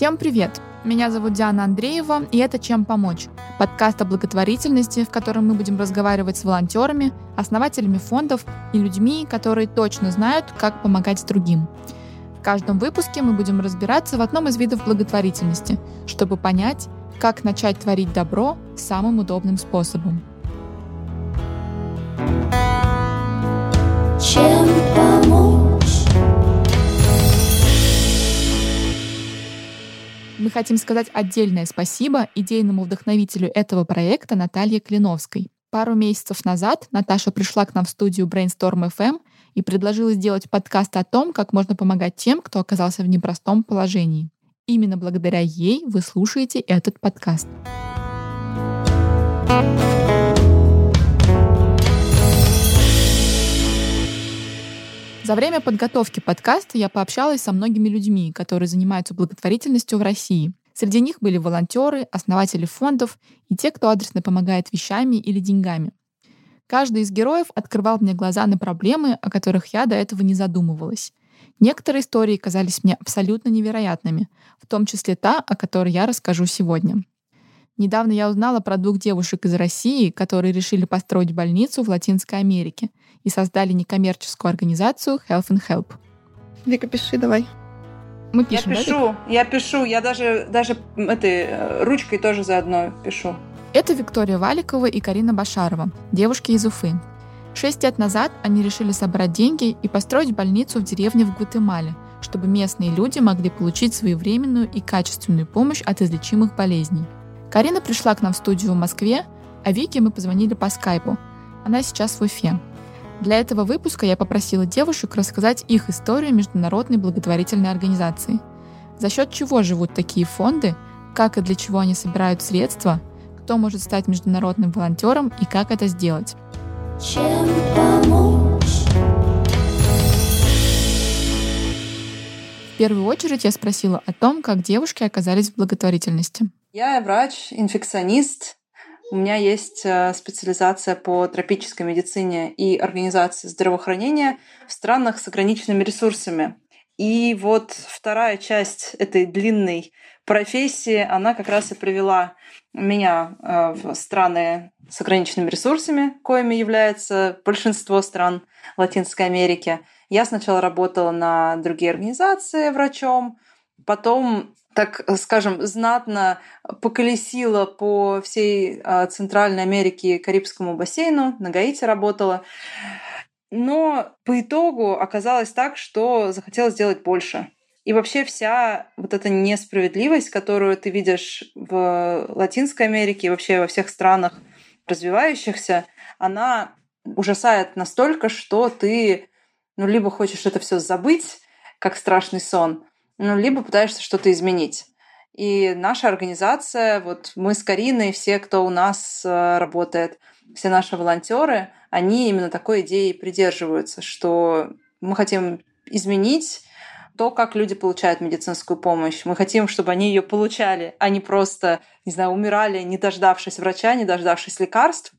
Всем привет! Меня зовут Диана Андреева, и это «Чем помочь?» Подкаст о благотворительности, в котором мы будем разговаривать с волонтерами, основателями фондов и людьми, которые точно знают, как помогать другим. В каждом выпуске мы будем разбираться в одном из видов благотворительности, чтобы понять, как начать творить добро самым удобным способом. Чем Мы хотим сказать отдельное спасибо идейному вдохновителю этого проекта Наталье Клиновской. Пару месяцев назад Наташа пришла к нам в студию Brainstorm FM и предложила сделать подкаст о том, как можно помогать тем, кто оказался в непростом положении. Именно благодаря ей вы слушаете этот подкаст. За время подготовки подкаста я пообщалась со многими людьми, которые занимаются благотворительностью в России. Среди них были волонтеры, основатели фондов и те, кто адресно помогает вещами или деньгами. Каждый из героев открывал мне глаза на проблемы, о которых я до этого не задумывалась. Некоторые истории казались мне абсолютно невероятными, в том числе та, о которой я расскажу сегодня. Недавно я узнала про двух девушек из России, которые решили построить больницу в Латинской Америке и создали некоммерческую организацию Health and Help. Вика, пиши давай. Мы пишем, я пишу, да, я пишу, я даже, даже этой э, ручкой тоже заодно пишу. Это Виктория Валикова и Карина Башарова, девушки из Уфы. Шесть лет назад они решили собрать деньги и построить больницу в деревне в Гватемале, чтобы местные люди могли получить своевременную и качественную помощь от излечимых болезней. Карина пришла к нам в студию в Москве, а Вике мы позвонили по скайпу. Она сейчас в Уфе. Для этого выпуска я попросила девушек рассказать их историю международной благотворительной организации. За счет чего живут такие фонды, как и для чего они собирают средства, кто может стать международным волонтером и как это сделать. Чем помочь? В первую очередь я спросила о том, как девушки оказались в благотворительности. Я врач, инфекционист, у меня есть э, специализация по тропической медицине и организации здравоохранения в странах с ограниченными ресурсами. И вот вторая часть этой длинной профессии, она как раз и привела меня э, в страны с ограниченными ресурсами, коими является большинство стран Латинской Америки. Я сначала работала на другие организации врачом, потом так скажем, знатно поколесила по всей а, Центральной Америке и Карибскому бассейну, на Гаити работала. Но по итогу оказалось так, что захотела сделать больше. И вообще вся вот эта несправедливость, которую ты видишь в Латинской Америке и вообще во всех странах развивающихся, она ужасает настолько, что ты ну, либо хочешь это все забыть, как страшный сон, ну, либо пытаешься что-то изменить. И наша организация, вот мы с Кариной, все, кто у нас э, работает, все наши волонтеры, они именно такой идеи придерживаются, что мы хотим изменить то, как люди получают медицинскую помощь. Мы хотим, чтобы они ее получали, а не просто, не знаю, умирали, не дождавшись врача, не дождавшись лекарств.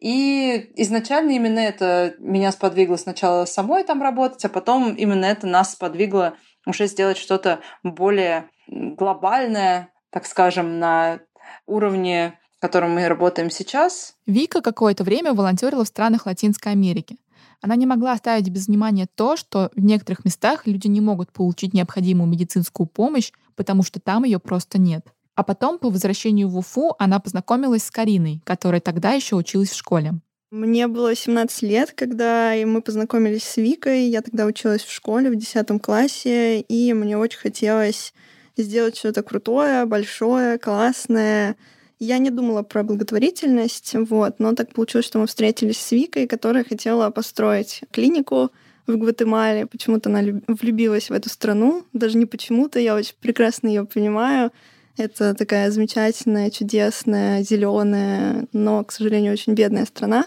И изначально именно это меня сподвигло сначала самой там работать, а потом именно это нас сподвигло уже сделать что-то более глобальное, так скажем, на уровне, в котором мы работаем сейчас. Вика какое-то время волонтерила в странах Латинской Америки. Она не могла оставить без внимания то, что в некоторых местах люди не могут получить необходимую медицинскую помощь, потому что там ее просто нет. А потом, по возвращению в Уфу, она познакомилась с Кариной, которая тогда еще училась в школе. Мне было 17 лет, когда мы познакомились с Викой. Я тогда училась в школе в 10 классе, и мне очень хотелось сделать что-то крутое, большое, классное. Я не думала про благотворительность, вот, но так получилось, что мы встретились с Викой, которая хотела построить клинику в Гватемале. Почему-то она влюбилась в эту страну. Даже не почему-то, я очень прекрасно ее понимаю. Это такая замечательная, чудесная, зеленая, но, к сожалению, очень бедная страна.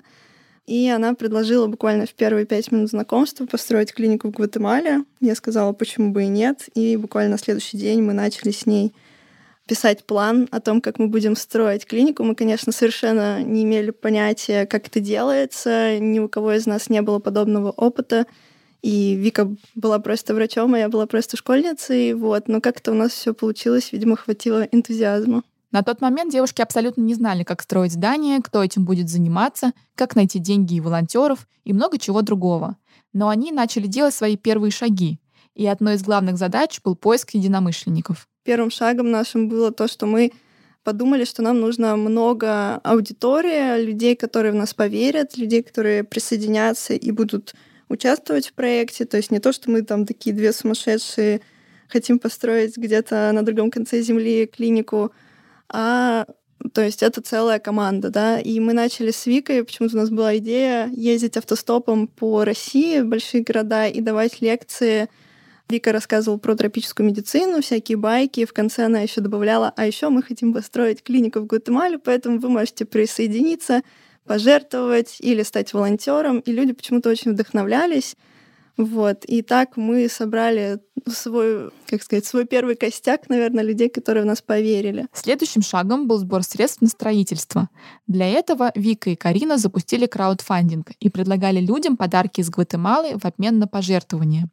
И она предложила буквально в первые пять минут знакомства построить клинику в Гватемале. Я сказала, почему бы и нет. И буквально на следующий день мы начали с ней писать план о том, как мы будем строить клинику. Мы, конечно, совершенно не имели понятия, как это делается. Ни у кого из нас не было подобного опыта. И Вика была просто врачом, а я была просто школьницей, вот. Но как-то у нас все получилось, видимо, хватило энтузиазма. На тот момент девушки абсолютно не знали, как строить здание, кто этим будет заниматься, как найти деньги и волонтеров и много чего другого. Но они начали делать свои первые шаги. И одной из главных задач был поиск единомышленников. Первым шагом нашим было то, что мы подумали, что нам нужно много аудитории, людей, которые в нас поверят, людей, которые присоединятся и будут участвовать в проекте. То есть не то, что мы там такие две сумасшедшие хотим построить где-то на другом конце земли клинику, а то есть это целая команда, да. И мы начали с Викой, почему-то у нас была идея ездить автостопом по России, в большие города и давать лекции. Вика рассказывала про тропическую медицину, всякие байки. В конце она еще добавляла, а еще мы хотим построить клинику в Гватемале, поэтому вы можете присоединиться, пожертвовать или стать волонтером. И люди почему-то очень вдохновлялись. Вот. И так мы собрали свой, как сказать, свой первый костяк, наверное, людей, которые в нас поверили. Следующим шагом был сбор средств на строительство. Для этого Вика и Карина запустили краудфандинг и предлагали людям подарки из Гватемалы в обмен на пожертвования.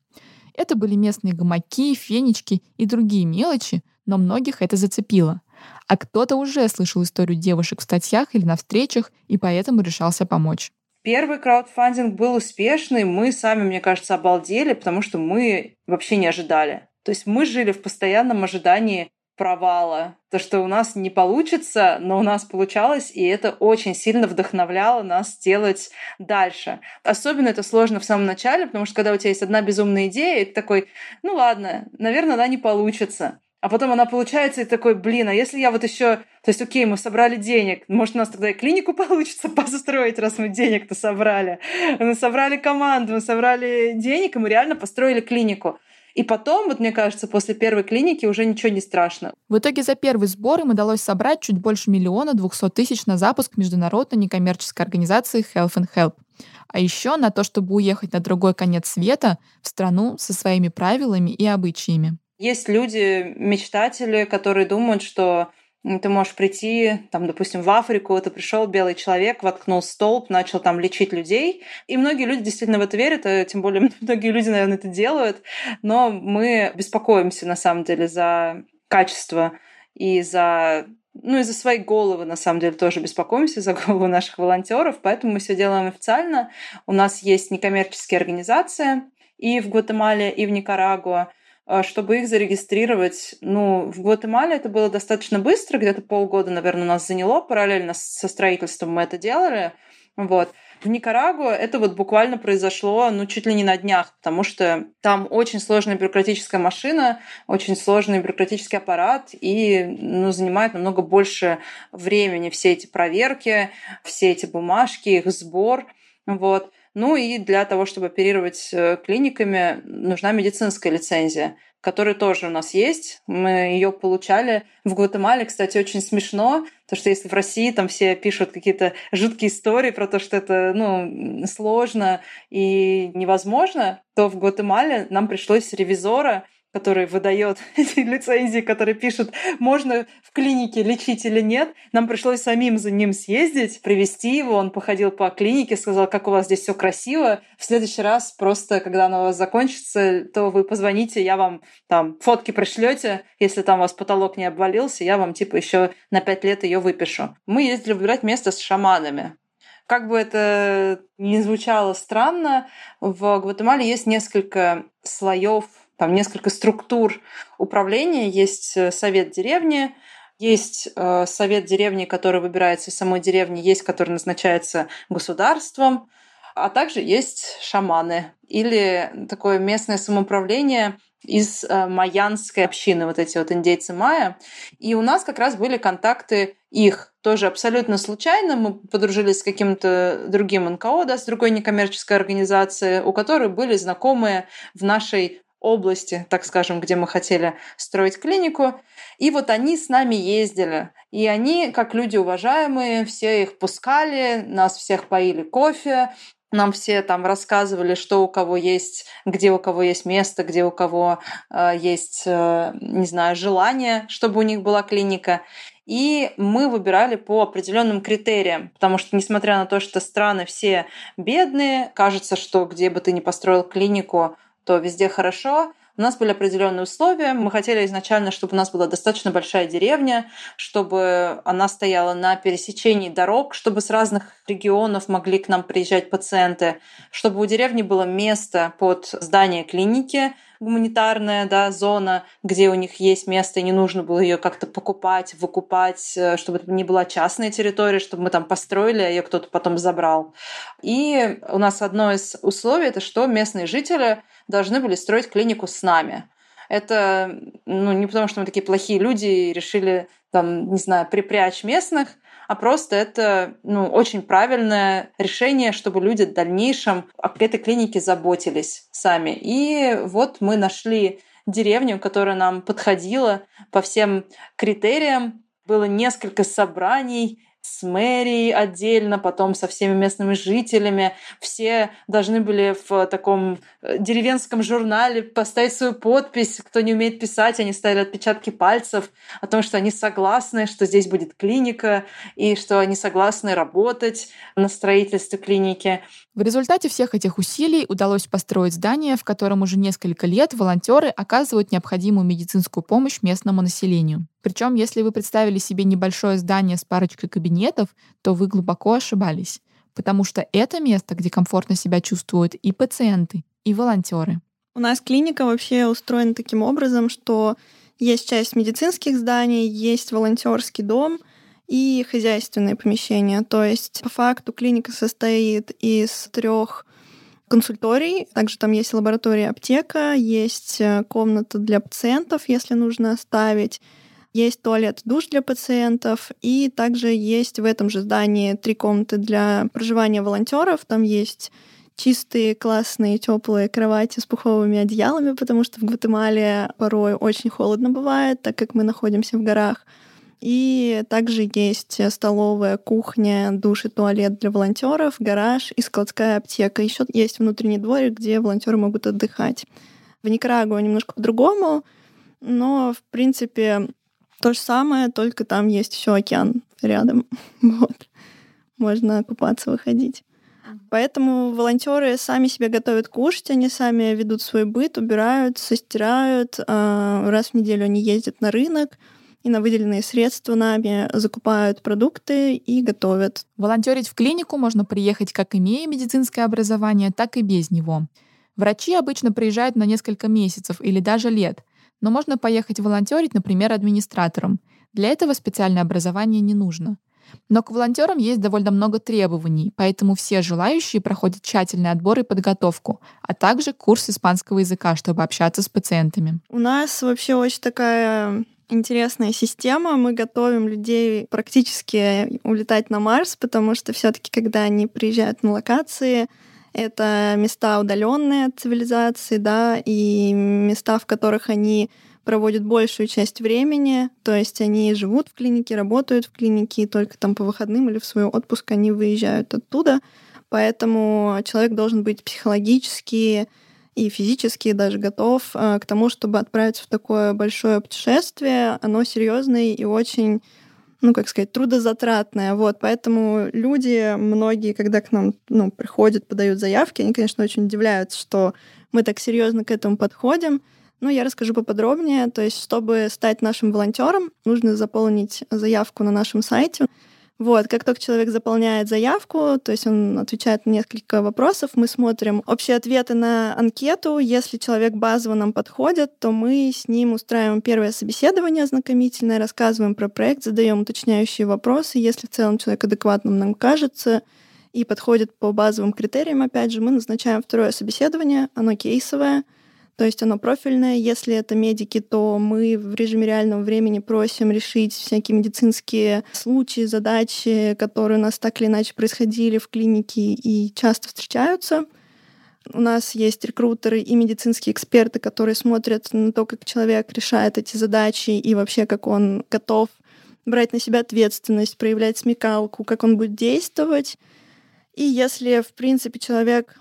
Это были местные гамаки, фенечки и другие мелочи, но многих это зацепило. А кто-то уже слышал историю девушек в статьях или на встречах и поэтому решался помочь. Первый краудфандинг был успешный, мы сами, мне кажется, обалдели, потому что мы вообще не ожидали. То есть мы жили в постоянном ожидании провала. То, что у нас не получится, но у нас получалось, и это очень сильно вдохновляло нас делать дальше. Особенно это сложно в самом начале, потому что когда у тебя есть одна безумная идея, и ты такой, ну ладно, наверное, она не получится. А потом она получается и такой, блин, а если я вот еще, то есть, окей, мы собрали денег, может, у нас тогда и клинику получится построить, раз мы денег-то собрали. Мы собрали команду, мы собрали денег, и мы реально построили клинику. И потом, вот мне кажется, после первой клиники уже ничего не страшно. В итоге за первый сбор им удалось собрать чуть больше миллиона двухсот тысяч на запуск международной некоммерческой организации Health and Help. А еще на то, чтобы уехать на другой конец света в страну со своими правилами и обычаями. Есть люди, мечтатели, которые думают, что ты можешь прийти, там, допустим, в Африку, ты пришел белый человек, воткнул столб, начал там лечить людей. И многие люди действительно в это верят, а тем более многие люди, наверное, это делают. Но мы беспокоимся, на самом деле, за качество и за ну и за свои головы, на самом деле, тоже беспокоимся, за голову наших волонтеров, поэтому мы все делаем официально. У нас есть некоммерческие организации и в Гватемале, и в Никарагуа, чтобы их зарегистрировать. Ну, в Гватемале это было достаточно быстро, где-то полгода, наверное, нас заняло, параллельно со строительством мы это делали. Вот. В Никарагуа это вот буквально произошло, ну, чуть ли не на днях, потому что там очень сложная бюрократическая машина, очень сложный бюрократический аппарат, и, ну, занимает намного больше времени все эти проверки, все эти бумажки, их сбор, вот. Ну и для того, чтобы оперировать э, клиниками, нужна медицинская лицензия, которая тоже у нас есть. Мы ее получали в Гватемале, кстати, очень смешно, потому что если в России там все пишут какие-то жуткие истории про то, что это ну, сложно и невозможно, то в Гватемале нам пришлось ревизора который выдает эти лицензии, который пишет, можно в клинике лечить или нет. Нам пришлось самим за ним съездить, привести его. Он походил по клинике, сказал, как у вас здесь все красиво. В следующий раз просто, когда оно у вас закончится, то вы позвоните, я вам там фотки пришлете, если там у вас потолок не обвалился, я вам типа еще на пять лет ее выпишу. Мы ездили выбирать место с шаманами. Как бы это ни звучало странно, в Гватемале есть несколько слоев там несколько структур управления. Есть э, совет деревни, есть э, совет деревни, который выбирается из самой деревни, есть, который назначается государством, а также есть шаманы или такое местное самоуправление из э, майянской общины, вот эти вот индейцы майя. И у нас как раз были контакты их тоже абсолютно случайно. Мы подружились с каким-то другим НКО, да, с другой некоммерческой организацией, у которой были знакомые в нашей области, так скажем, где мы хотели строить клинику. И вот они с нами ездили. И они, как люди уважаемые, все их пускали, нас всех поили кофе, нам все там рассказывали, что у кого есть, где у кого есть место, где у кого э, есть, э, не знаю, желание, чтобы у них была клиника. И мы выбирали по определенным критериям, потому что, несмотря на то, что страны все бедные, кажется, что где бы ты ни построил клинику, то везде хорошо. У нас были определенные условия. Мы хотели изначально, чтобы у нас была достаточно большая деревня, чтобы она стояла на пересечении дорог, чтобы с разных регионов могли к нам приезжать пациенты, чтобы у деревни было место под здание клиники, гуманитарная да, зона, где у них есть место, и не нужно было ее как-то покупать, выкупать, э, чтобы это не была частная территория, чтобы мы там построили, а ее кто-то потом забрал. И у нас одно из условий это что местные жители должны были строить клинику с нами. Это ну, не потому, что мы такие плохие люди и решили там, не знаю, припрячь местных, а просто это ну, очень правильное решение, чтобы люди в дальнейшем об этой клинике заботились сами. И вот мы нашли деревню, которая нам подходила по всем критериям. Было несколько собраний, с мэрией отдельно, потом со всеми местными жителями. Все должны были в таком э, деревенском журнале поставить свою подпись. Кто не умеет писать, они ставили отпечатки пальцев о том, что они согласны, что здесь будет клиника, и что они согласны работать на строительстве клиники. В результате всех этих усилий удалось построить здание, в котором уже несколько лет волонтеры оказывают необходимую медицинскую помощь местному населению. Причем, если вы представили себе небольшое здание с парочкой кабинетов, то вы глубоко ошибались, потому что это место, где комфортно себя чувствуют и пациенты, и волонтеры. У нас клиника вообще устроена таким образом, что есть часть медицинских зданий, есть волонтерский дом — и хозяйственные помещения. То есть по факту клиника состоит из трех консульторий. Также там есть лаборатория аптека, есть э, комната для пациентов, если нужно оставить, есть туалет, душ для пациентов, и также есть в этом же здании три комнаты для проживания волонтеров. Там есть чистые, классные, теплые кровати с пуховыми одеялами, потому что в Гватемале порой очень холодно бывает, так как мы находимся в горах. И также есть столовая, кухня, душ и туалет для волонтеров, гараж и складская аптека. Еще есть внутренний дворик, где волонтеры могут отдыхать. В Никарагуа немножко по-другому, но в принципе то же самое, только там есть еще океан рядом. Вот. Можно купаться, выходить. Поэтому волонтеры сами себе готовят кушать, они сами ведут свой быт, убирают, состирают. А, раз в неделю они ездят на рынок, и на выделенные средства нами закупают продукты и готовят. Волонтерить в клинику можно приехать как имея медицинское образование, так и без него. Врачи обычно приезжают на несколько месяцев или даже лет, но можно поехать волонтерить, например, администратором. Для этого специальное образование не нужно. Но к волонтерам есть довольно много требований, поэтому все желающие проходят тщательный отбор и подготовку, а также курс испанского языка, чтобы общаться с пациентами. У нас вообще очень такая интересная система. Мы готовим людей практически улетать на Марс, потому что все-таки, когда они приезжают на локации, это места удаленные от цивилизации, да, и места, в которых они проводят большую часть времени, то есть они живут в клинике, работают в клинике, и только там по выходным или в свой отпуск они выезжают оттуда. Поэтому человек должен быть психологически и физически даже готов э, к тому, чтобы отправиться в такое большое путешествие. Оно серьезное и очень ну, как сказать, трудозатратное. Вот, поэтому люди, многие, когда к нам ну, приходят, подают заявки, они, конечно, очень удивляются, что мы так серьезно к этому подходим. Но я расскажу поподробнее. То есть, чтобы стать нашим волонтером, нужно заполнить заявку на нашем сайте. Вот, как только человек заполняет заявку, то есть он отвечает на несколько вопросов, мы смотрим общие ответы на анкету. Если человек базово нам подходит, то мы с ним устраиваем первое собеседование ознакомительное, рассказываем про проект, задаем уточняющие вопросы. Если в целом человек адекватным нам кажется и подходит по базовым критериям, опять же, мы назначаем второе собеседование, оно кейсовое — то есть оно профильное. Если это медики, то мы в режиме реального времени просим решить всякие медицинские случаи, задачи, которые у нас так или иначе происходили в клинике и часто встречаются. У нас есть рекрутеры и медицинские эксперты, которые смотрят на то, как человек решает эти задачи и вообще как он готов брать на себя ответственность, проявлять смекалку, как он будет действовать. И если, в принципе, человек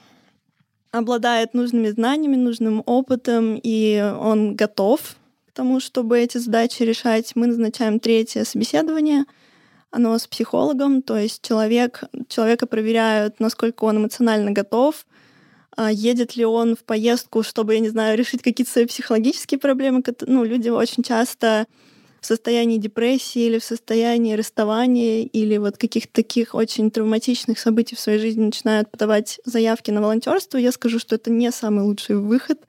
обладает нужными знаниями, нужным опытом, и он готов к тому, чтобы эти задачи решать, мы назначаем третье собеседование. Оно с психологом, то есть человек, человека проверяют, насколько он эмоционально готов, а едет ли он в поездку, чтобы, я не знаю, решить какие-то свои психологические проблемы. Ну, люди очень часто в состоянии депрессии или в состоянии расставания или вот каких-то таких очень травматичных событий в своей жизни начинают подавать заявки на волонтерство, я скажу, что это не самый лучший выход,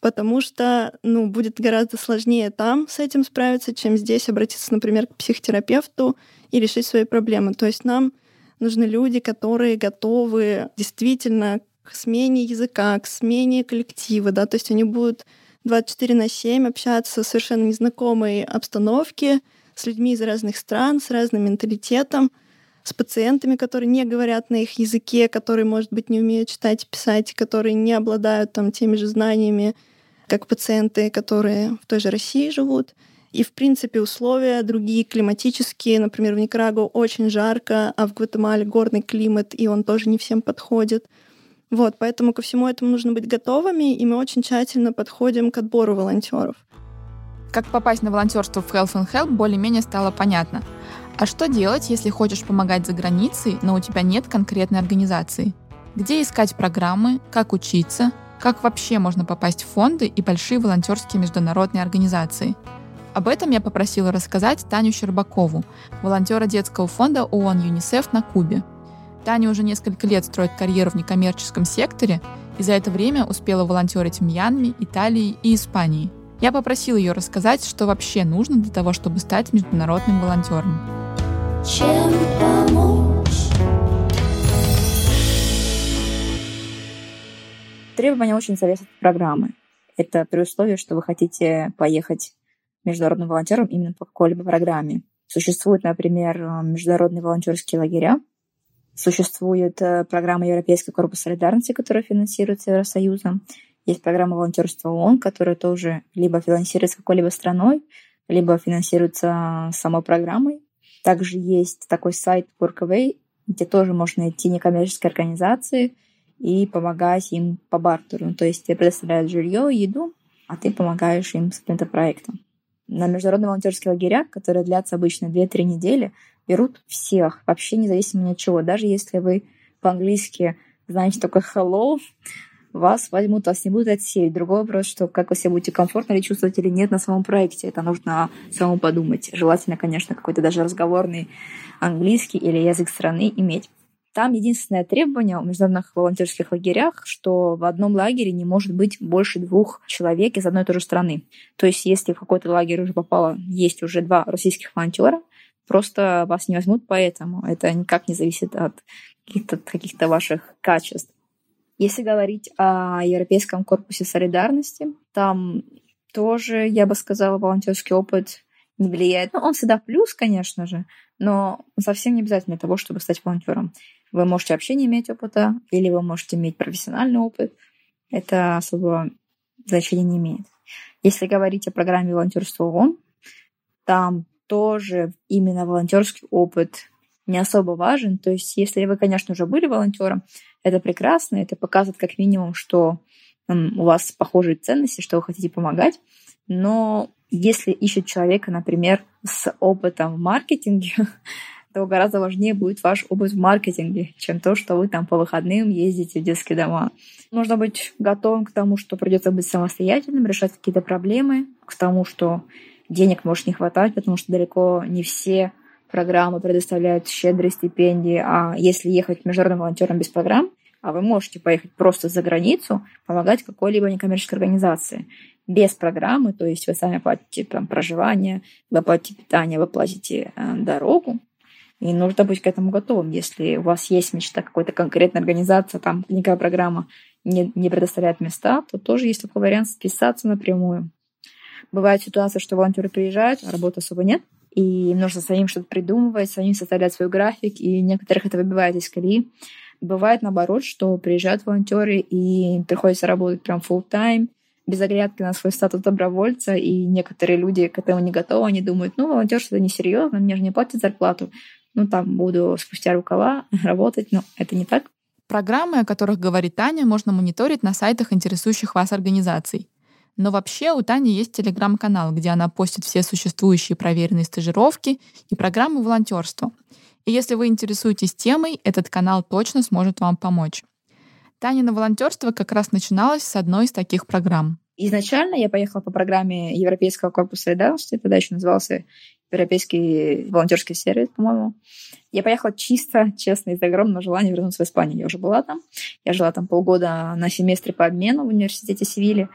потому что ну, будет гораздо сложнее там с этим справиться, чем здесь обратиться, например, к психотерапевту и решить свои проблемы. То есть нам нужны люди, которые готовы действительно к смене языка, к смене коллектива, да, то есть они будут 24 на 7 общаться в совершенно незнакомой обстановке с людьми из разных стран, с разным менталитетом, с пациентами, которые не говорят на их языке, которые, может быть, не умеют читать и писать, которые не обладают там теми же знаниями, как пациенты, которые в той же России живут. И, в принципе, условия другие климатические. Например, в Никарагуа очень жарко, а в Гватемале горный климат, и он тоже не всем подходит. Вот, поэтому ко всему этому нужно быть готовыми, и мы очень тщательно подходим к отбору волонтеров. Как попасть на волонтерство в Health and Help более-менее стало понятно. А что делать, если хочешь помогать за границей, но у тебя нет конкретной организации? Где искать программы, как учиться, как вообще можно попасть в фонды и большие волонтерские международные организации? Об этом я попросила рассказать Таню Щербакову, волонтера детского фонда ООН ЮНИСЕФ на Кубе – Таня уже несколько лет строит карьеру в некоммерческом секторе и за это время успела волонтерить в Мьянме, Италии и Испании. Я попросила ее рассказать, что вообще нужно для того, чтобы стать международным волонтером. Чем помочь? Требования очень зависят от программы. Это при условии, что вы хотите поехать международным волонтером именно по какой-либо программе. Существуют, например, международные волонтерские лагеря, Существует э, программа Европейский корпус солидарности, которая финансируется Евросоюзом. Есть программа волонтерства ООН, которая тоже либо финансируется какой-либо страной, либо финансируется самой программой. Также есть такой сайт Workaway, где тоже можно найти некоммерческие организации и помогать им по бартеру. То есть тебе предоставляют жилье, еду, а ты помогаешь им с каким-то проектом. На международные волонтерские лагеря, которые длятся обычно 2-3 недели, берут всех, вообще независимо ни от чего. Даже если вы по-английски знаете только hello, вас возьмут, вас не будут отсеять. Другой вопрос, что как вы себя будете комфортно ли чувствовать или нет на самом проекте. Это нужно самому подумать. Желательно, конечно, какой-то даже разговорный английский или язык страны иметь. Там единственное требование в международных волонтерских лагерях, что в одном лагере не может быть больше двух человек из одной и той же страны. То есть, если в какой-то лагерь уже попало, есть уже два российских волонтера, Просто вас не возьмут поэтому. Это никак не зависит от каких-то каких ваших качеств. Если говорить о Европейском корпусе солидарности, там тоже, я бы сказала, волонтерский опыт не влияет. Ну, он всегда плюс, конечно же, но совсем не обязательно для того, чтобы стать волонтером. Вы можете вообще не иметь опыта, или вы можете иметь профессиональный опыт. Это особо значения не имеет. Если говорить о программе волонтерства ООН, там тоже именно волонтерский опыт не особо важен. То есть, если вы, конечно, уже были волонтером, это прекрасно, это показывает как минимум, что у вас похожие ценности, что вы хотите помогать. Но если ищет человека, например, с опытом в маркетинге, то гораздо важнее будет ваш опыт в маркетинге, чем то, что вы там по выходным ездите в детские дома. Нужно быть готовым к тому, что придется быть самостоятельным, решать какие-то проблемы, к тому, что денег может не хватать, потому что далеко не все программы предоставляют щедрые стипендии. А если ехать международным волонтером без программ, а вы можете поехать просто за границу, помогать какой-либо некоммерческой организации без программы, то есть вы сами платите там, проживание, вы платите питание, вы платите э, дорогу, и нужно быть к этому готовым. Если у вас есть мечта какой-то конкретной организации, там никакая программа не, не предоставляет места, то тоже есть такой вариант списаться напрямую. Бывает ситуация, что волонтеры приезжают, а работы особо нет, и им нужно самим что-то придумывать, самим составлять свой график, и некоторых это выбивает из колеи. Бывает наоборот, что приезжают волонтеры и приходится работать прям full time без оглядки на свой статус добровольца, и некоторые люди к этому не готовы, они думают, ну, волонтерство это несерьезно, мне же не платят зарплату, ну, там буду спустя рукава работать, но это не так. Программы, о которых говорит Таня, можно мониторить на сайтах интересующих вас организаций. Но вообще у Тани есть телеграм-канал, где она постит все существующие проверенные стажировки и программы волонтерства. И если вы интересуетесь темой, этот канал точно сможет вам помочь. Таня на волонтерство как раз начиналось с одной из таких программ. Изначально я поехала по программе Европейского корпуса солидарности, тогда еще назывался Европейский волонтерский сервис, по-моему. Я поехала чисто, честно, из огромного желания вернуться в Испанию. Я уже была там. Я жила там полгода на семестре по обмену в университете Севили.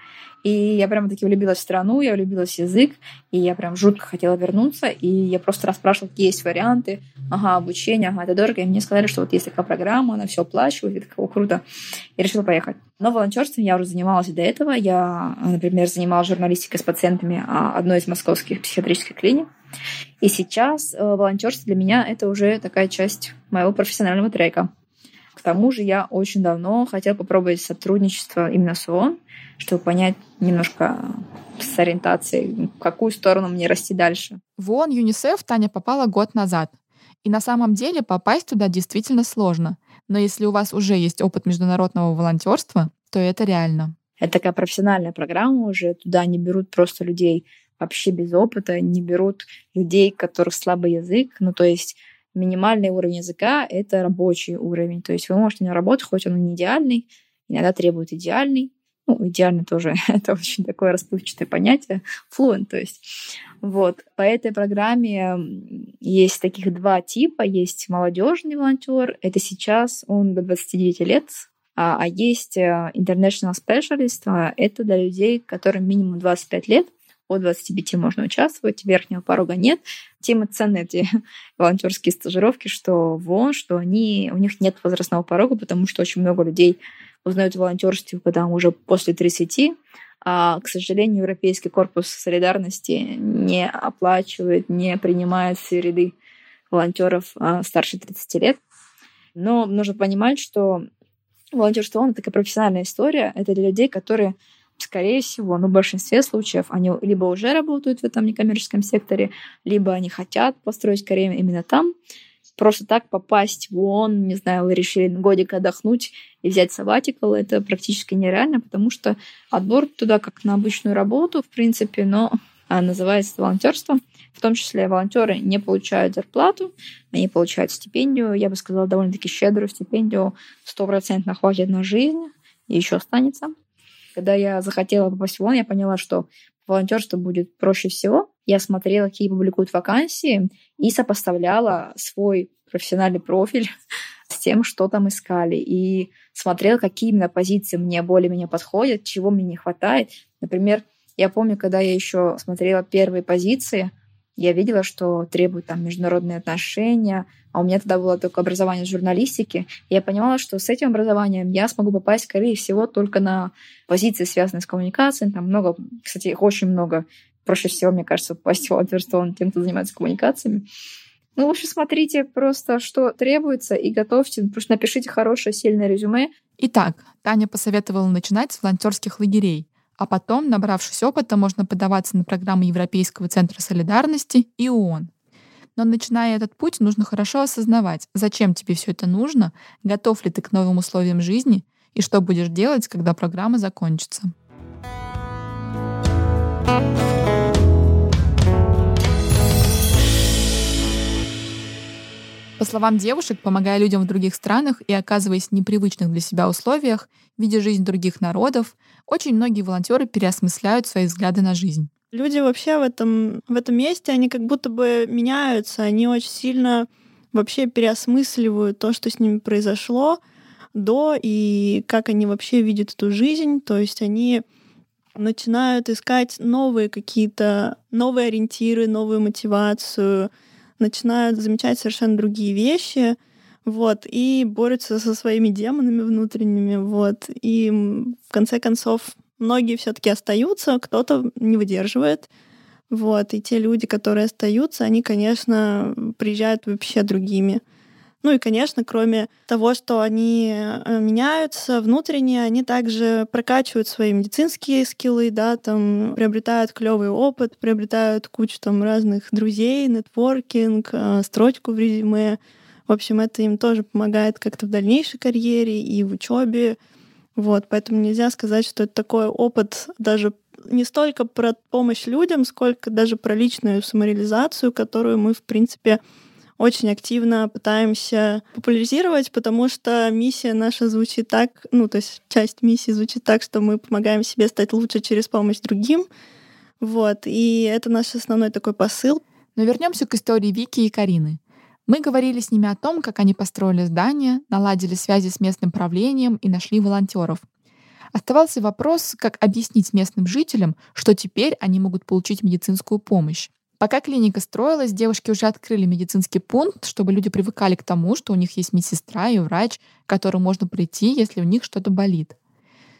И я прямо таки влюбилась в страну, я влюбилась в язык, и я прям жутко хотела вернуться, и я просто расспрашивала, какие есть варианты, ага, обучение, ага, это дорого, и мне сказали, что вот есть такая программа, она все оплачивает, и такого круто. Я решила поехать. Но волонтерством я уже занималась и до этого. Я, например, занималась журналистикой с пациентами а, одной из московских психиатрических клиник. И сейчас э, волонтерство для меня это уже такая часть моего профессионального трека. К тому же я очень давно хотела попробовать сотрудничество именно с ООН, чтобы понять немножко с ориентацией, в какую сторону мне расти дальше. В ООН ЮНИСЕФ Таня попала год назад. И на самом деле попасть туда действительно сложно. Но если у вас уже есть опыт международного волонтерства, то это реально. Это такая профессиональная программа уже. Туда не берут просто людей вообще без опыта, не берут людей, у которых слабый язык. Ну, то есть минимальный уровень языка — это рабочий уровень. То есть вы можете на работу, хоть он и не идеальный, иногда требует идеальный. Ну, идеально тоже это очень такое расплывчатое понятие. Fluent, то есть. Вот. По этой программе есть таких два типа. Есть молодежный волонтер. Это сейчас он до 29 лет. А, а есть э, International Specialist. А, это для людей, которым минимум 25 лет от 25 можно участвовать, верхнего порога нет. Тем и эти волонтерские стажировки, что вон, что они, у них нет возрастного порога, потому что очень много людей узнают о волонтерстве, когда уже после 30, а, к сожалению, Европейский корпус солидарности не оплачивает, не принимает ряды волонтеров а, старше 30 лет. Но нужно понимать, что волонтерство он такая профессиональная история. Это для людей, которые скорее всего, ну, в большинстве случаев они либо уже работают в этом некоммерческом секторе, либо они хотят построить карьеру именно там. Просто так попасть в ООН, не знаю, вы решили годик отдохнуть и взять сабатикал, это практически нереально, потому что отбор туда как на обычную работу, в принципе, но а, называется волонтерство. В том числе волонтеры не получают зарплату, они получают стипендию, я бы сказала, довольно-таки щедрую стипендию, стопроцентно хватит на жизнь и еще останется. Когда я захотела попасть в ООН, я поняла, что волонтерство будет проще всего. Я смотрела, какие публикуют вакансии, и сопоставляла свой профессиональный профиль с тем, что там искали. И смотрела, какие именно позиции мне более-менее подходят, чего мне не хватает. Например, я помню, когда я еще смотрела первые позиции, я видела, что требуют там международные отношения, а у меня тогда было только образование в журналистике. И я понимала, что с этим образованием я смогу попасть, скорее всего, только на позиции, связанные с коммуникацией. Там много, кстати, их очень много. Проще всего, мне кажется, попасть в волонтерство тем, кто занимается коммуникациями. Ну, в смотрите просто, что требуется, и готовьте. Просто напишите хорошее, сильное резюме. Итак, Таня посоветовала начинать с волонтерских лагерей а потом, набравшись опыта, можно подаваться на программы Европейского центра солидарности и ООН. Но начиная этот путь, нужно хорошо осознавать, зачем тебе все это нужно, готов ли ты к новым условиям жизни и что будешь делать, когда программа закончится. По словам девушек, помогая людям в других странах и оказываясь в непривычных для себя условиях, видя жизнь других народов, очень многие волонтеры переосмысляют свои взгляды на жизнь. Люди вообще в этом, в этом месте, они как будто бы меняются, они очень сильно вообще переосмысливают то, что с ними произошло до и как они вообще видят эту жизнь. То есть они начинают искать новые какие-то, новые ориентиры, новую мотивацию, начинают замечать совершенно другие вещи, вот, и борются со своими демонами внутренними, вот, и в конце концов многие все таки остаются, кто-то не выдерживает, вот, и те люди, которые остаются, они, конечно, приезжают вообще другими. Ну и, конечно, кроме того, что они э, меняются внутренне, они также прокачивают свои медицинские скиллы, да, там приобретают клевый опыт, приобретают кучу там разных друзей, нетворкинг, э, строчку в резюме. В общем, это им тоже помогает как-то в дальнейшей карьере и в учебе. Вот, поэтому нельзя сказать, что это такой опыт даже не столько про помощь людям, сколько даже про личную самореализацию, которую мы, в принципе, очень активно пытаемся популяризировать, потому что миссия наша звучит так, ну, то есть часть миссии звучит так, что мы помогаем себе стать лучше через помощь другим. Вот, и это наш основной такой посыл. Но вернемся к истории Вики и Карины. Мы говорили с ними о том, как они построили здание, наладили связи с местным правлением и нашли волонтеров. Оставался вопрос, как объяснить местным жителям, что теперь они могут получить медицинскую помощь. Пока клиника строилась, девушки уже открыли медицинский пункт, чтобы люди привыкали к тому, что у них есть медсестра и врач, к которому можно прийти, если у них что-то болит.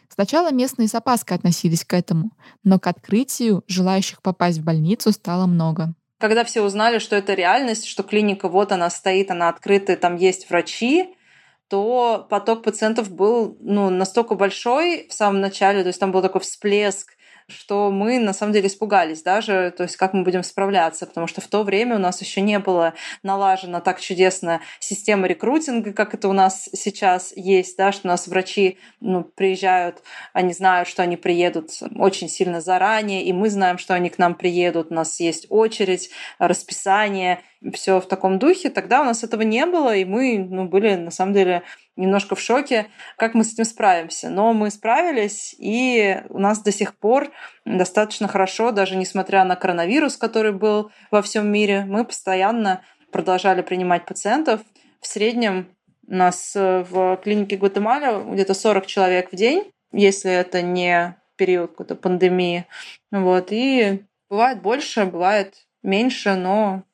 Сначала местные с опаской относились к этому, но к открытию желающих попасть в больницу стало много. Когда все узнали, что это реальность, что клиника вот она стоит, она открытая, там есть врачи, то поток пациентов был ну, настолько большой в самом начале, то есть там был такой всплеск что мы на самом деле испугались даже, то есть как мы будем справляться, потому что в то время у нас еще не было налажена так чудесно система рекрутинга, как это у нас сейчас есть, да, что у нас врачи ну, приезжают, они знают, что они приедут очень сильно заранее, и мы знаем, что они к нам приедут, у нас есть очередь, расписание, все в таком духе, тогда у нас этого не было, и мы ну, были на самом деле немножко в шоке, как мы с этим справимся. Но мы справились, и у нас до сих пор достаточно хорошо, даже несмотря на коронавирус, который был во всем мире, мы постоянно продолжали принимать пациентов. В среднем у нас э, в клинике Гватемала где-то 40 человек в день, если это не период какой-то пандемии. Вот. И бывает больше, бывает меньше, но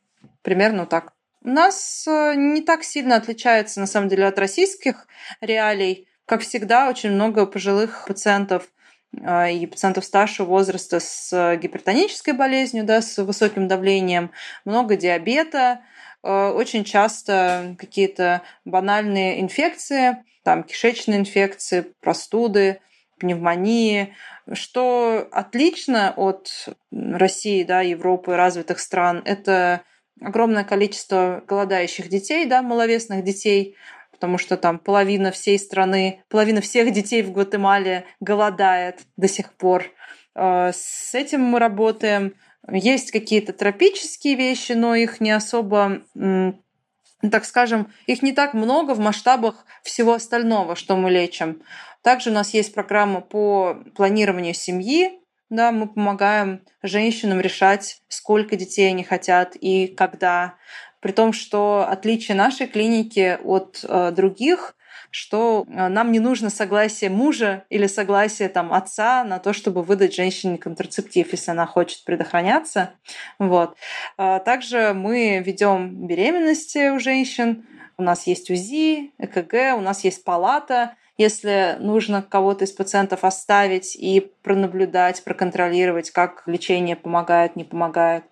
примерно так. У нас э, не так сильно отличается, на самом деле, от российских реалий. Как всегда, очень много пожилых пациентов э, и пациентов старшего возраста с гипертонической болезнью, да, с высоким давлением, много диабета, э, очень часто какие-то банальные инфекции, там кишечные инфекции, простуды, пневмонии, что отлично от России, да, Европы, развитых стран, это огромное количество голодающих детей, да, маловесных детей, потому что там половина всей страны, половина всех детей в Гватемале голодает до сих пор. Э, с этим мы работаем. Есть какие-то тропические вещи, но их не особо так скажем, их не так много в масштабах всего остального, что мы лечим. Также у нас есть программа по планированию семьи, да, мы помогаем женщинам решать, сколько детей они хотят и когда. При том, что отличие нашей клиники от э, других, что э, нам не нужно согласие мужа или согласие там, отца на то, чтобы выдать женщине контрацептив, если она хочет предохраняться. Вот. А также мы ведем беременности у женщин. У нас есть УЗИ, ЭКГ, у нас есть палата, если нужно кого-то из пациентов оставить и пронаблюдать, проконтролировать, как лечение помогает, не помогает.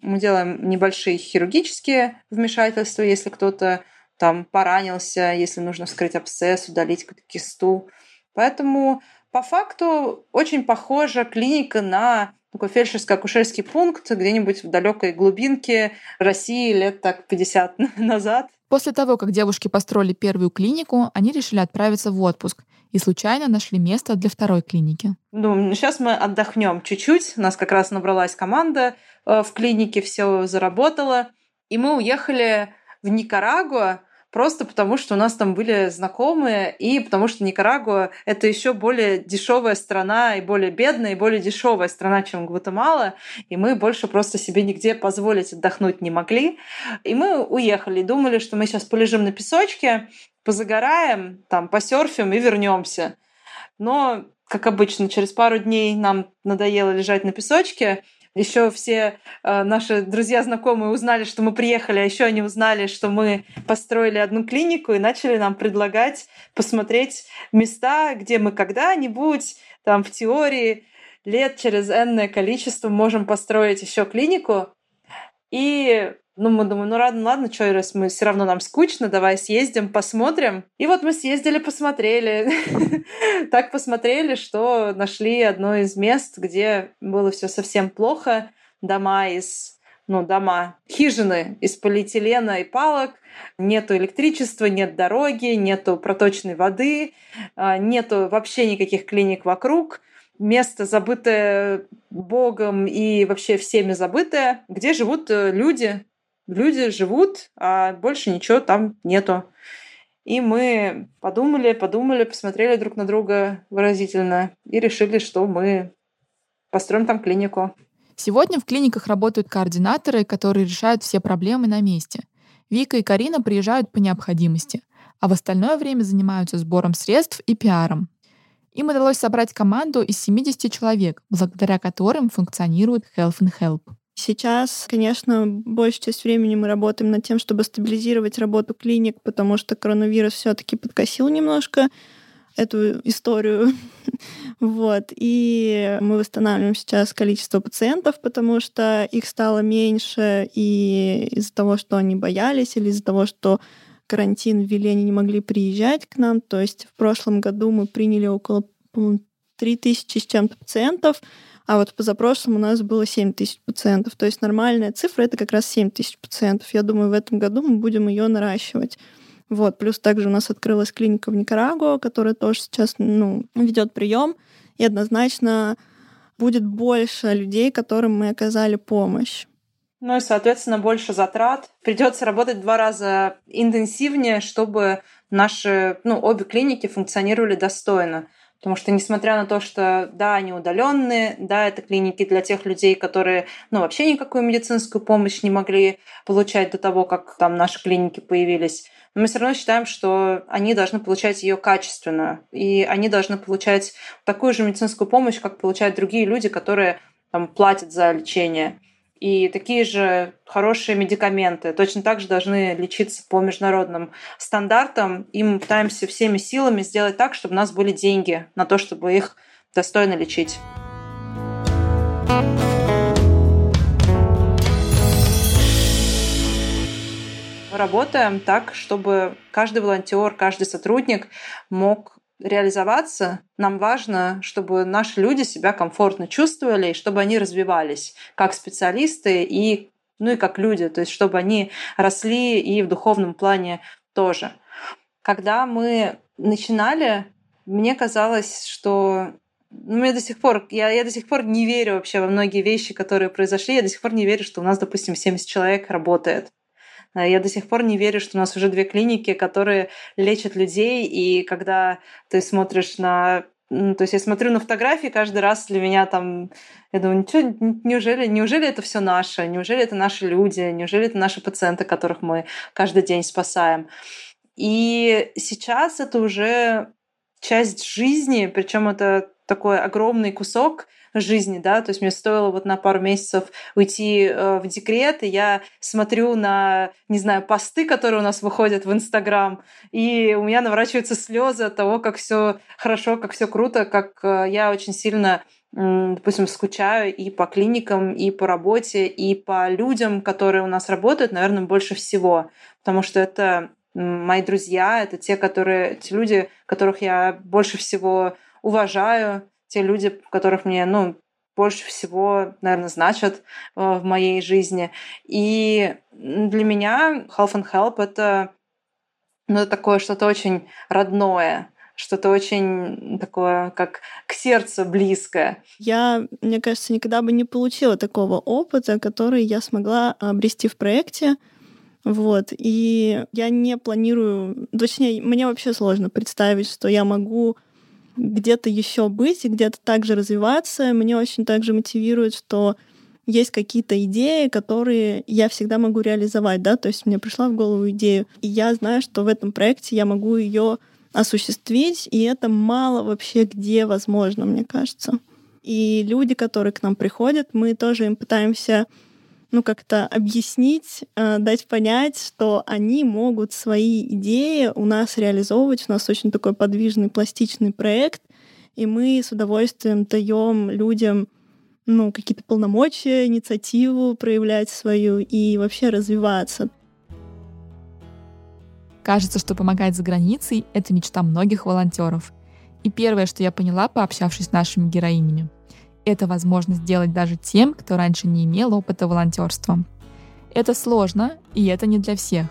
Мы делаем небольшие хирургические вмешательства, если кто-то там поранился, если нужно вскрыть абсцесс, удалить кисту. Поэтому по факту очень похожа клиника на такой фельдшерско-акушерский пункт где-нибудь в далекой глубинке России лет так 50 назад. После того, как девушки построили первую клинику, они решили отправиться в отпуск и случайно нашли место для второй клиники. Ну, сейчас мы отдохнем чуть-чуть. У нас как раз набралась команда э, в клинике, все заработало. И мы уехали в Никарагуа, просто потому что у нас там были знакомые, и потому что Никарагуа — это еще более дешевая страна, и более бедная, и более дешевая страна, чем Гватемала, и мы больше просто себе нигде позволить отдохнуть не могли. И мы уехали, думали, что мы сейчас полежим на песочке, позагораем, там, посерфим и вернемся. Но, как обычно, через пару дней нам надоело лежать на песочке, еще все э, наши друзья, знакомые узнали, что мы приехали, а еще они узнали, что мы построили одну клинику и начали нам предлагать посмотреть места, где мы когда-нибудь там в теории лет через энное количество можем построить еще клинику. И ну, мы думаем, ну ладно, ладно, что, раз мы все равно нам скучно, давай съездим, посмотрим. И вот мы съездили, посмотрели. так посмотрели, что нашли одно из мест, где было все совсем плохо. Дома из ну, дома, хижины из полиэтилена и палок, нету электричества, нет дороги, нету проточной воды, а, нету вообще никаких клиник вокруг. место забытое Богом и вообще всеми забытое, где живут э, люди. Люди живут, а больше ничего там нету. И мы подумали, подумали, посмотрели друг на друга выразительно и решили, что мы построим там клинику. Сегодня в клиниках работают координаторы, которые решают все проблемы на месте. Вика и Карина приезжают по необходимости, а в остальное время занимаются сбором средств и пиаром. Им удалось собрать команду из 70 человек, благодаря которым функционирует Health and Help. Сейчас, конечно, большую часть времени мы работаем над тем, чтобы стабилизировать работу клиник, потому что коронавирус все-таки подкосил немножко эту историю. вот. И мы восстанавливаем сейчас количество пациентов, потому что их стало меньше, и из-за того, что они боялись, или из-за того, что карантин ввели, они не могли приезжать к нам. То есть в прошлом году мы приняли около 3000 с чем-то пациентов, а вот позапрошлом у нас было 7 тысяч пациентов. То есть нормальная цифра — это как раз 7 тысяч пациентов. Я думаю, в этом году мы будем ее наращивать. Вот. Плюс также у нас открылась клиника в Никарагуа, которая тоже сейчас ну, ведет прием. И однозначно будет больше людей, которым мы оказали помощь. Ну и, соответственно, больше затрат. Придется работать в два раза интенсивнее, чтобы наши, ну, обе клиники функционировали достойно. Потому что, несмотря на то, что, да, они удаленные, да, это клиники для тех людей, которые, ну, вообще никакую медицинскую помощь не могли получать до того, как там наши клиники появились, но мы все равно считаем, что они должны получать ее качественно, и они должны получать такую же медицинскую помощь, как получают другие люди, которые там, платят за лечение. И такие же хорошие медикаменты точно так же должны лечиться по международным стандартам. И мы пытаемся всеми силами сделать так, чтобы у нас были деньги на то, чтобы их достойно лечить. Работаем так, чтобы каждый волонтер, каждый сотрудник мог реализоваться, нам важно, чтобы наши люди себя комфортно чувствовали, и чтобы они развивались как специалисты и, ну и как люди, то есть чтобы они росли и в духовном плане тоже. Когда мы начинали, мне казалось, что ну, мне до сих пор, я, я до сих пор не верю вообще во многие вещи, которые произошли. Я до сих пор не верю, что у нас, допустим, 70 человек работает. Э, я до сих пор не верю, что у нас уже две клиники, которые лечат людей, и когда ты смотришь на то есть я смотрю на фотографии каждый раз для меня там, я думаю, ничего, неужели, неужели это все наше, неужели это наши люди, неужели это наши пациенты, которых мы каждый день спасаем. И сейчас это уже часть жизни, причем это такой огромный кусок, жизни, да, то есть мне стоило вот на пару месяцев уйти э, в декрет, и я смотрю на, не знаю, посты, которые у нас выходят в Инстаграм, и у меня наворачиваются слезы от того, как все хорошо, как все круто, как э, я очень сильно допустим, скучаю и по клиникам, и по работе, и по людям, которые у нас работают, наверное, больше всего. Потому что это мои друзья, это те, которые, те люди, которых я больше всего уважаю, те люди, которых мне, ну, больше всего, наверное, значат э, в моей жизни. И для меня Health and Help — это ну, такое что-то очень родное, что-то очень такое, как к сердцу близкое. Я, мне кажется, никогда бы не получила такого опыта, который я смогла обрести в проекте. Вот. И я не планирую... Точнее, мне вообще сложно представить, что я могу где-то еще быть и где-то также развиваться. Мне очень также мотивирует, что есть какие-то идеи, которые я всегда могу реализовать, да, то есть мне пришла в голову идея, и я знаю, что в этом проекте я могу ее осуществить, и это мало вообще где возможно, мне кажется. И люди, которые к нам приходят, мы тоже им пытаемся ну, как-то объяснить, э, дать понять, что они могут свои идеи у нас реализовывать. У нас очень такой подвижный, пластичный проект, и мы с удовольствием даем людям ну, какие-то полномочия, инициативу проявлять свою и вообще развиваться. Кажется, что помогать за границей — это мечта многих волонтеров. И первое, что я поняла, пообщавшись с нашими героинями — это возможно сделать даже тем, кто раньше не имел опыта волонтерства. Это сложно, и это не для всех.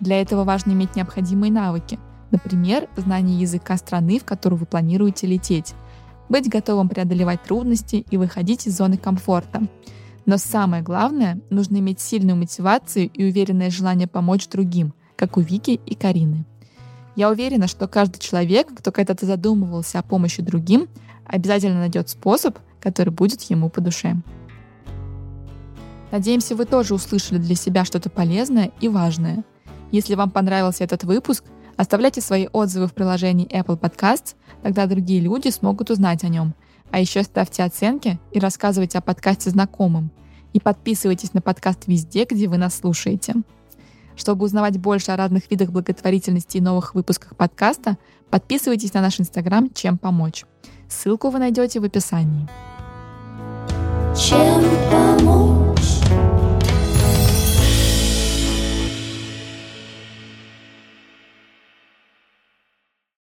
Для этого важно иметь необходимые навыки. Например, знание языка страны, в которую вы планируете лететь. быть готовым преодолевать трудности и выходить из зоны комфорта. Но самое главное, нужно иметь сильную мотивацию и уверенное желание помочь другим, как у Вики и Карины. Я уверена, что каждый человек, кто когда-то задумывался о помощи другим, обязательно найдет способ, который будет ему по душе. Надеемся, вы тоже услышали для себя что-то полезное и важное. Если вам понравился этот выпуск, оставляйте свои отзывы в приложении Apple Podcasts, тогда другие люди смогут узнать о нем. А еще ставьте оценки и рассказывайте о подкасте знакомым. И подписывайтесь на подкаст везде, где вы нас слушаете. Чтобы узнавать больше о разных видах благотворительности и новых выпусках подкаста, подписывайтесь на наш инстаграм «Чем помочь». Ссылку вы найдете в описании. Чем помочь?